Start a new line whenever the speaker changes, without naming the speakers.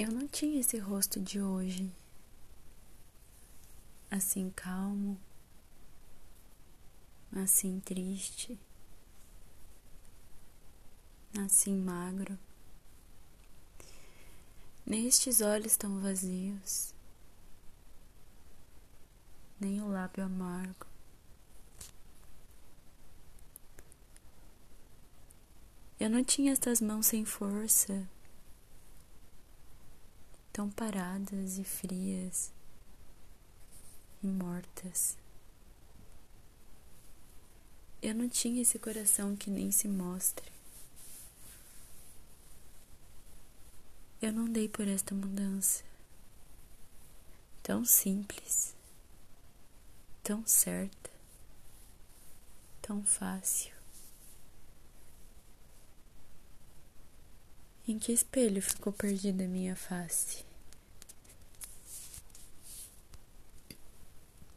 Eu não tinha esse rosto de hoje, assim calmo, assim triste, assim magro. Nestes olhos tão vazios, nem o lábio amargo. Eu não tinha estas mãos sem força, tão paradas e frias e mortas. Eu não tinha esse coração que nem se mostra. Eu não dei por esta mudança tão simples, tão certa, tão fácil. Em que espelho ficou perdida minha face?